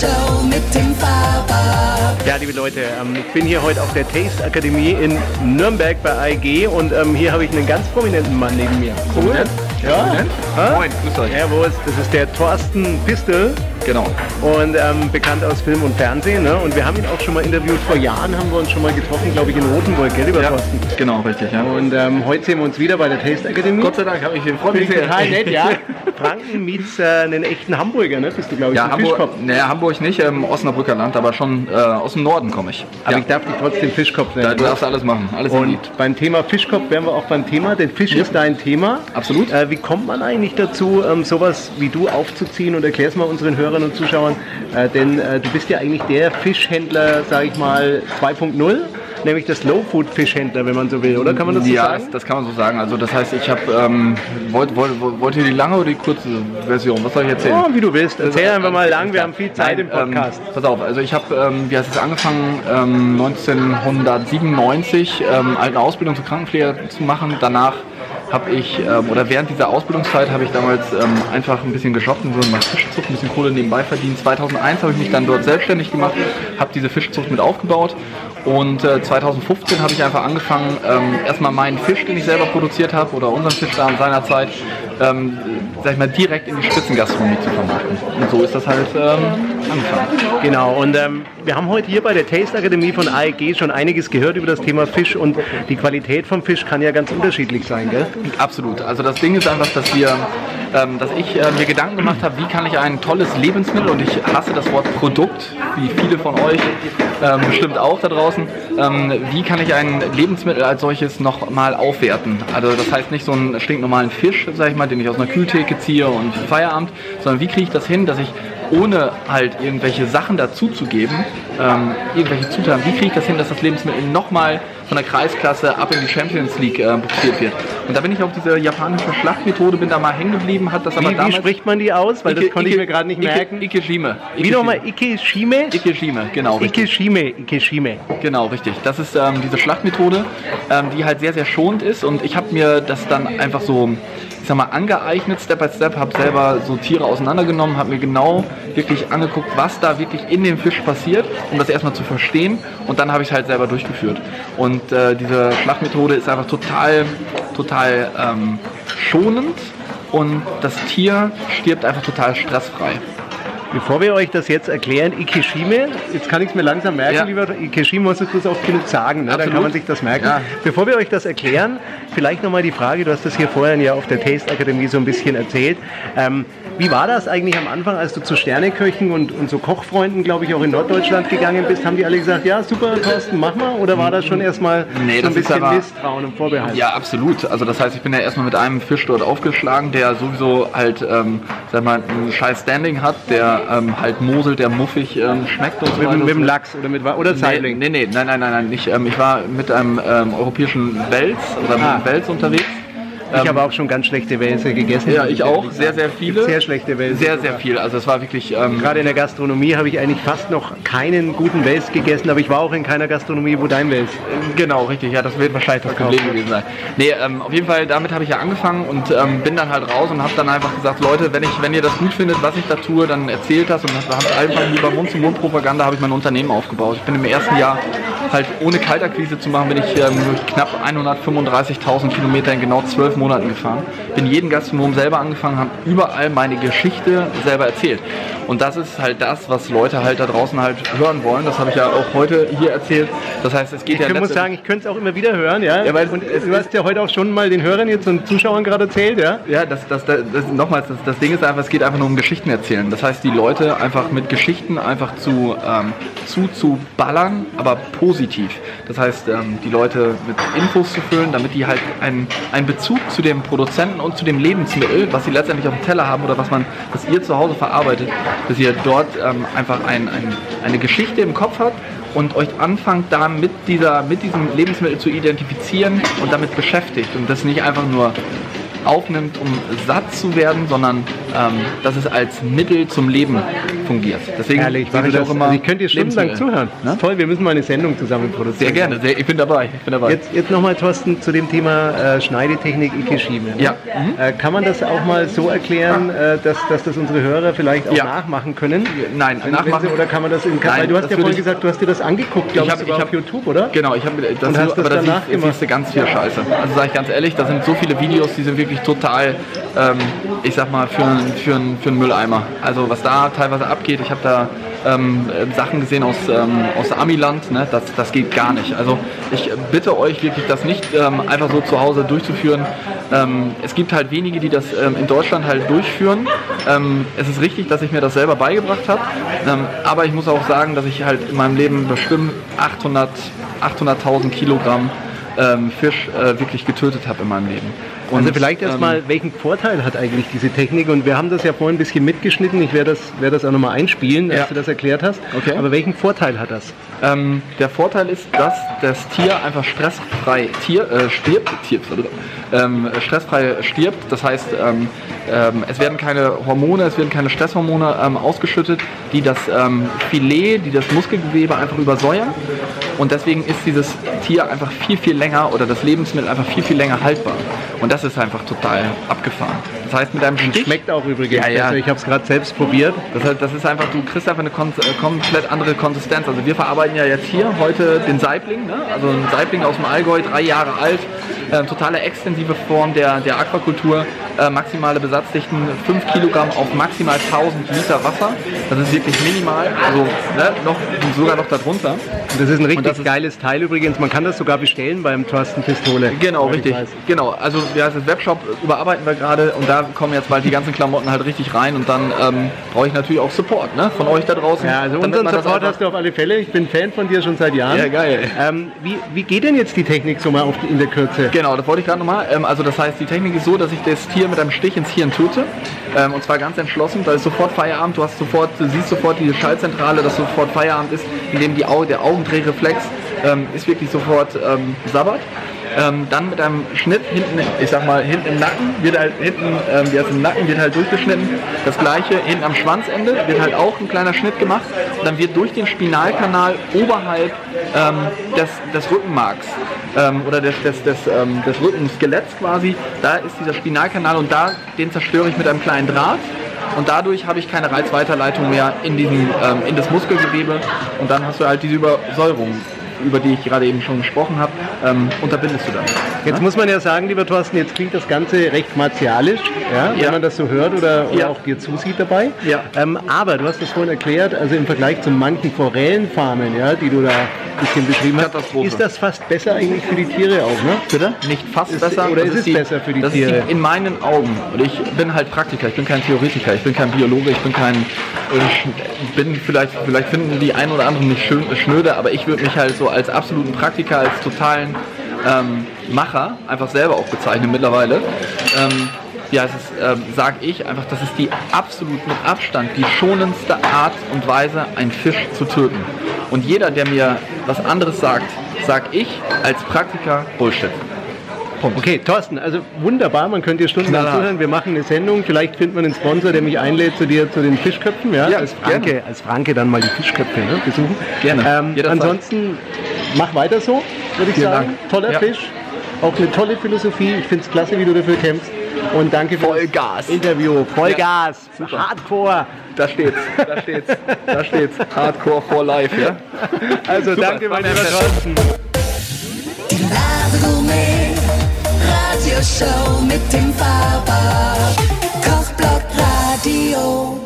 Show mit dem Faber. Ja, liebe Leute, ähm, ich bin hier heute auf der Taste Akademie in Nürnberg bei AEG und ähm, hier habe ich einen ganz prominenten Mann neben mir. Cool. Ja. Ha? Moin, grüß euch. Servus, das ist der Thorsten Pistel Genau. und ähm, bekannt aus Film und Fernsehen. Ne? Und wir haben ihn auch schon mal interviewt. Vor Jahren haben wir uns schon mal getroffen, glaube ich, in Rotenburg, gell, lieber Ja, Thorsten? genau, richtig, ja. Und ähm, heute sehen wir uns wieder bei der Taste Akademie. Gott sei Dank habe ich den Freund total nett, ja. Franken meets äh, einen echten Hamburger, ne? Bist du, glaube ich, Ja, Hamburg, nee, Hamburg nicht, ähm, Osnabrücker Land, aber schon äh, aus dem Norden komme ich. Aber ja. ich darf dich trotzdem Fischkopf da, nennen. du darfst alles machen, alles Und beim Thema Fischkopf wären wir auch beim Thema, denn Fisch ist dein Thema. Absolut. Äh, wie kommt man eigentlich dazu, ähm, sowas wie du aufzuziehen und erklär's mal unseren Hörern und Zuschauern, äh, denn äh, du bist ja eigentlich der Fischhändler, sag ich mal, 2.0, nämlich der Slow-Food-Fischhändler, wenn man so will, oder kann man das so ja, sagen? das, das kann man so sagen. Also das heißt, ich habe, ähm, wollt, wollt, wollt ihr die lange oder die kurze Version? Was soll ich erzählen? Oh, wie du willst. Erzähl einfach mal lang, wir haben viel Zeit Nein, im Podcast. Ähm, pass auf, also ich habe, ähm, wie heißt es, angefangen ähm, 1997 ähm, eine Ausbildung zur Krankenpfleger zu machen. Danach habe ich, ähm, oder während dieser Ausbildungszeit habe ich damals ähm, einfach ein bisschen gejobbt in so einer Fischzucht, ein bisschen Kohle nebenbei verdient. 2001 habe ich mich dann dort selbstständig gemacht, habe diese Fischzucht mit aufgebaut und äh, 2015 habe ich einfach angefangen, ähm, erstmal meinen Fisch, den ich selber produziert habe, oder unseren Fisch da in seiner Zeit, ähm, sag ich mal, direkt in die Spitzengastronomie zu vermarkten. Und so ist das halt ähm, angefangen. Genau, und ähm, wir haben heute hier bei der Taste Akademie von AEG schon einiges gehört über das Thema Fisch und die Qualität vom Fisch kann ja ganz unterschiedlich sein, gell? Absolut. Also das Ding ist einfach, dass wir, ähm, dass ich äh, mir Gedanken gemacht habe, wie kann ich ein tolles Lebensmittel und ich hasse das Wort Produkt, wie viele von euch ähm, bestimmt auch da draußen, ähm, wie kann ich ein Lebensmittel als solches noch mal aufwerten? Also das heißt nicht so einen stinknormalen Fisch, sag ich mal, den ich aus einer Kühltheke ziehe und Feierabend, sondern wie kriege ich das hin, dass ich ohne halt irgendwelche Sachen dazuzugeben, ähm, irgendwelche Zutaten, wie kriege ich das hin, dass das Lebensmittel nochmal von der Kreisklasse ab in die Champions League äh, wird. Und da bin ich auf diese japanische Schlachtmethode, bin da mal hängen geblieben, hat das aber Wie, wie damals... spricht man die aus? Weil das Ike- konnte ich Ike- mir gerade nicht Ike- merken. Ikejime. Wie nochmal? Ikeshime? Ikejime, genau. richtig. Ikeshime, Ikeshime. Genau, richtig. Das ist ähm, diese Schlachtmethode, ähm, die halt sehr, sehr schonend ist. Und ich habe mir das dann einfach so, ich sag mal, angeeignet, Step by Step, habe selber so Tiere auseinandergenommen, habe mir genau wirklich angeguckt, was da wirklich in dem Fisch passiert, um das erstmal zu verstehen. Und dann habe ich es halt selber durchgeführt. Und äh, diese Schlachtmethode ist einfach total, total ähm, schonend. Und das Tier stirbt einfach total stressfrei. Bevor wir euch das jetzt erklären, Ikeshime, jetzt kann ich es mir langsam merken, Ja. lieber Ikeshime musst du bloß oft genug sagen, ne? dann kann man sich das merken. Ja. Bevor wir euch das erklären, vielleicht nochmal die Frage, du hast das hier vorhin ja auf der Taste Akademie so ein bisschen erzählt. Ähm, wie war das eigentlich am Anfang, als du zu Sterneköchen und, und so Kochfreunden, glaube ich, auch in Norddeutschland gegangen bist? Haben die alle gesagt, ja super, Thorsten, mach mal? Oder war das schon erstmal Nee, so ein bisschen aber- Misstrauen und Vorbehalt? Ja, absolut. Also das heißt, ich bin ja erstmal mit einem Fisch dort aufgeschlagen, der sowieso halt, ähm, sag mal, ein scheiß Standing hat, der ähm, halt moselt, der muffig ähm, schmeckt und so Mit, weiter. dem- und mit dem. Lachs oder mit oder Zeitling? nee, nee, nein, nein, nein, nein, nicht. Ähm, ich war mit einem ähm, europäischen Wels oder mit Ah. einem Wels unterwegs. Ich habe auch schon ganz schlechte Wälse gegessen. Ja, ich auch. Sehr, sehr viele. Sehr schlechte Wälse. Sehr, sehr viel. Also es war wirklich... Ähm, Gerade in der Gastronomie habe ich eigentlich fast noch keinen guten Wels gegessen, aber ich war auch in keiner Gastronomie, wo dein Wels. Genau, richtig. Ja, das wird wahrscheinlich das Problem gewesen sein. Nee, ähm, auf jeden Fall, damit habe ich ja angefangen und ähm, bin dann halt raus und habe dann einfach gesagt, Leute, wenn, ich, wenn ihr das gut findet, was ich da tue, dann erzählt das. Und das habe einfach über Mund-zu-Mund-Propaganda habe ich mein Unternehmen aufgebaut. Ich bin im ersten Jahr halt ohne Kaltakquise zu machen, bin ich ähm, knapp 135.000 Kilometer in genau zwölf Monaten gefahren. Bin jeden Gastronom selber angefangen, habe überall meine Geschichte selber erzählt. Und das ist halt das, was Leute halt da draußen halt hören wollen. Das habe ich ja auch heute hier erzählt. Das heißt, es geht Ich ja muss letztendlich- sagen, ich könnte es auch immer wieder hören, ja. Ja, weil und du hast ja heute auch schon mal den Hörern jetzt und Zuschauern gerade erzählt, ja. Ja, das, das, das, das nochmals, das, das Ding ist einfach, es geht einfach nur um Geschichten erzählen. Das heißt, die Leute einfach mit Geschichten einfach zu, ähm, zu, zu ballern, aber positiv. Das heißt, ähm, die Leute mit Infos zu füllen, damit die halt einen, einen Bezug zu dem Produzenten und zu dem Lebensmittel, was sie letztendlich auf dem Teller haben oder was man, was ihr zu Hause verarbeitet, dass ihr dort ähm, einfach ein, ein, eine Geschichte im Kopf habt und euch anfangt da mit, dieser, mit diesem Lebensmittel zu identifizieren und damit beschäftigt und das nicht einfach nur aufnimmt, um satt zu werden, sondern ähm, dass es als Mittel zum Leben fungiert. Deswegen Herrlich, ich, ich auch immer. also ich könnte dir stundenlang zuhören. Das ist toll, wir müssen mal eine Sendung zusammen produzieren. Sehr gerne, sehr, ich bin dabei. Ich bin dabei. Jetzt, jetzt nochmal, Thorsten, zu dem Thema äh, Schneidetechnik Ikeshime. Ne? Ja. Äh, kann man das auch mal so erklären, äh, dass, dass das unsere Hörer vielleicht auch Ja. nachmachen können? Nein, Wenn- nachmachen- wenn sie, oder kann man das in Nein, Weil du hast das ja vorhin ich- gesagt, du hast dir das angeguckt, glaube ich, hab- hab- auf YouTube, oder? Genau, ich habe das, Und hast das aber da danach siehst, siehst du ganz viel Scheiße. Also sage ich ganz ehrlich, da sind so viele Videos, die sind wirklich total, ähm, ich sag mal, für, für, für einen Mülleimer. Also was da teilweise abgeht, ich habe da ähm, äh, Sachen gesehen aus, ähm, aus Amiland, ne? das, das geht gar nicht. Also ich bitte euch wirklich, das nicht ähm, einfach so zu Hause durchzuführen. Ähm, es gibt halt wenige, die das ähm, in Deutschland halt durchführen. Ähm, es ist richtig, dass ich mir das selber beigebracht habe, aber ich muss auch sagen, dass ich halt in meinem Leben bestimmt 800 800.000 Kilogramm ähm, Fisch äh, wirklich getötet habe in meinem Leben. Und, Also vielleicht ähm, erstmal, welchen Vorteil hat eigentlich diese Technik? Und wir haben das ja vorhin ein bisschen mitgeschnitten. Ich werde das, werde das auch nochmal einspielen, als Ja. du das erklärt hast. Okay. Aber welchen Vorteil hat das? Ähm, der Vorteil ist, dass das Tier einfach stressfrei Tier, äh, stirbt, stirbt ähm, stressfrei stirbt. Das heißt, ähm, ähm, es werden keine Hormone, es werden keine Stresshormone ähm, ausgeschüttet, die das ähm, Filet, die das Muskelgewebe einfach übersäuern. Und deswegen ist dieses Tier einfach viel, viel länger oder das Lebensmittel einfach viel, viel länger haltbar. Und das ist einfach total abgefahren. Das heißt, mit einem Stich... Schmeckt auch übrigens Ja, ja. Ich habe es gerade selbst probiert. Das, heißt, das ist einfach, du kriegst einfach eine kon äh, komplett andere Konsistenz. Also wir verarbeiten ja jetzt hier heute den Saibling, ne? also ein Saibling aus dem Allgäu, drei Jahre alt, äh, totale extensive Form der, der Aquakultur, äh, maximale Besatzdichten 5 Kilogramm auf maximal 1000 Liter Wasser. Das ist wirklich minimal, also ne, noch, sogar noch darunter. Und das ist ein richtig das ist- geiles Teil übrigens. Man kann das sogar bestellen beim Thorsten Pistole. Genau, richtig. Genau, also ja, das Webshop überarbeiten wir gerade und da kommen jetzt bald die ganzen Klamotten halt richtig rein und dann ähm, brauche ich natürlich auch Support ne, von euch da draußen. Ja, also unseren Support hast du auf alle Fälle. Ich bin Fan von dir schon seit Jahren. Ja, geil. Ähm, wie, wie geht denn jetzt die Technik so mal auf die, in der Kürze? Genau, das wollte ich gerade nochmal. Ähm, also das heißt, die Technik ist so, dass ich das Tier mit einem Stich ins Hirn töte. Ähm, und zwar ganz entschlossen. Da ist sofort Feierabend. Du hast sofort, du siehst sofort die Schaltzentrale, dass sofort Feierabend ist, indem die Au der Augendrehreflex ähm, ist wirklich sofort ähm, sabbert. Ähm, dann mit einem Schnitt hinten, ich sag mal, hinten im Nacken wird halt hinten, ähm, wie heißt im Nacken wird halt durchgeschnitten. Das gleiche hinten am Schwanzende wird halt auch ein kleiner Schnitt gemacht. Dann wird durch den Spinalkanal oberhalb ähm, des, des Rückenmarks ähm, oder des, des, des, ähm, des Rückenskeletts quasi, da ist dieser Spinalkanal und da den zerstöre ich mit einem kleinen Draht. Und dadurch habe ich keine Reizweiterleitung mehr in, diesen, ähm, in das Muskelgewebe und dann hast du halt diese Übersäuerung, über die ich gerade eben schon gesprochen habe, ähm, unterbindest du dann. Jetzt muss man ja sagen, lieber Thorsten, jetzt klingt das Ganze recht martialisch, ja, wenn Ja. man das so hört oder, oder Ja. auch dir zusieht dabei. Ja. Ähm, aber du hast das vorhin erklärt, also im Vergleich zu manchen Forellenfarmen, ja, die du da ein bisschen beschrieben hast, ist das fast besser eigentlich für die Tiere auch, ne? Bitte? Nicht fast Ist- besser. oder ist es besser für die das Tiere? Ist die, in meinen Augen. Und ich bin halt Praktiker, ich bin kein Theoretiker, ich bin kein Biologe, ich bin kein. Bin vielleicht, vielleicht finden die einen oder anderen nicht schön, schnöde, aber ich würde mich halt so als absoluten Praktiker, als totalen ähm, Macher einfach selber auch bezeichnen mittlerweile. Ähm, ja, es ist, ähm, sag ich einfach, das ist die absolut mit Abstand die schonendste Art und Weise, einen Fisch zu töten. Und jeder, der mir was anderes sagt, sag ich als Praktiker Bullshit. Okay, Thorsten, also wunderbar, man könnte dir stundenlang zuhören. Wir machen eine Sendung, vielleicht findet man einen Sponsor, der mich einlädt zu dir zu den Fischköpfen, ja, Ja, als, Franke, gerne. als Franke dann mal die Fischköpfe ne, besuchen. Gerne, Ähm, ansonsten mach weiter so, würde ich Vielen sagen. Dank. Toller Ja. Fisch, auch eine tolle Philosophie. Ich finde es klasse, wie du dafür kämpfst. Und danke für Vollgas. das Interview. Vollgas, Hardcore. Da steht's, da steht's, da steht's. Hardcore for life, ja? Also Super, danke, mein war Radioshow mit dem Faber Kochblock Radio.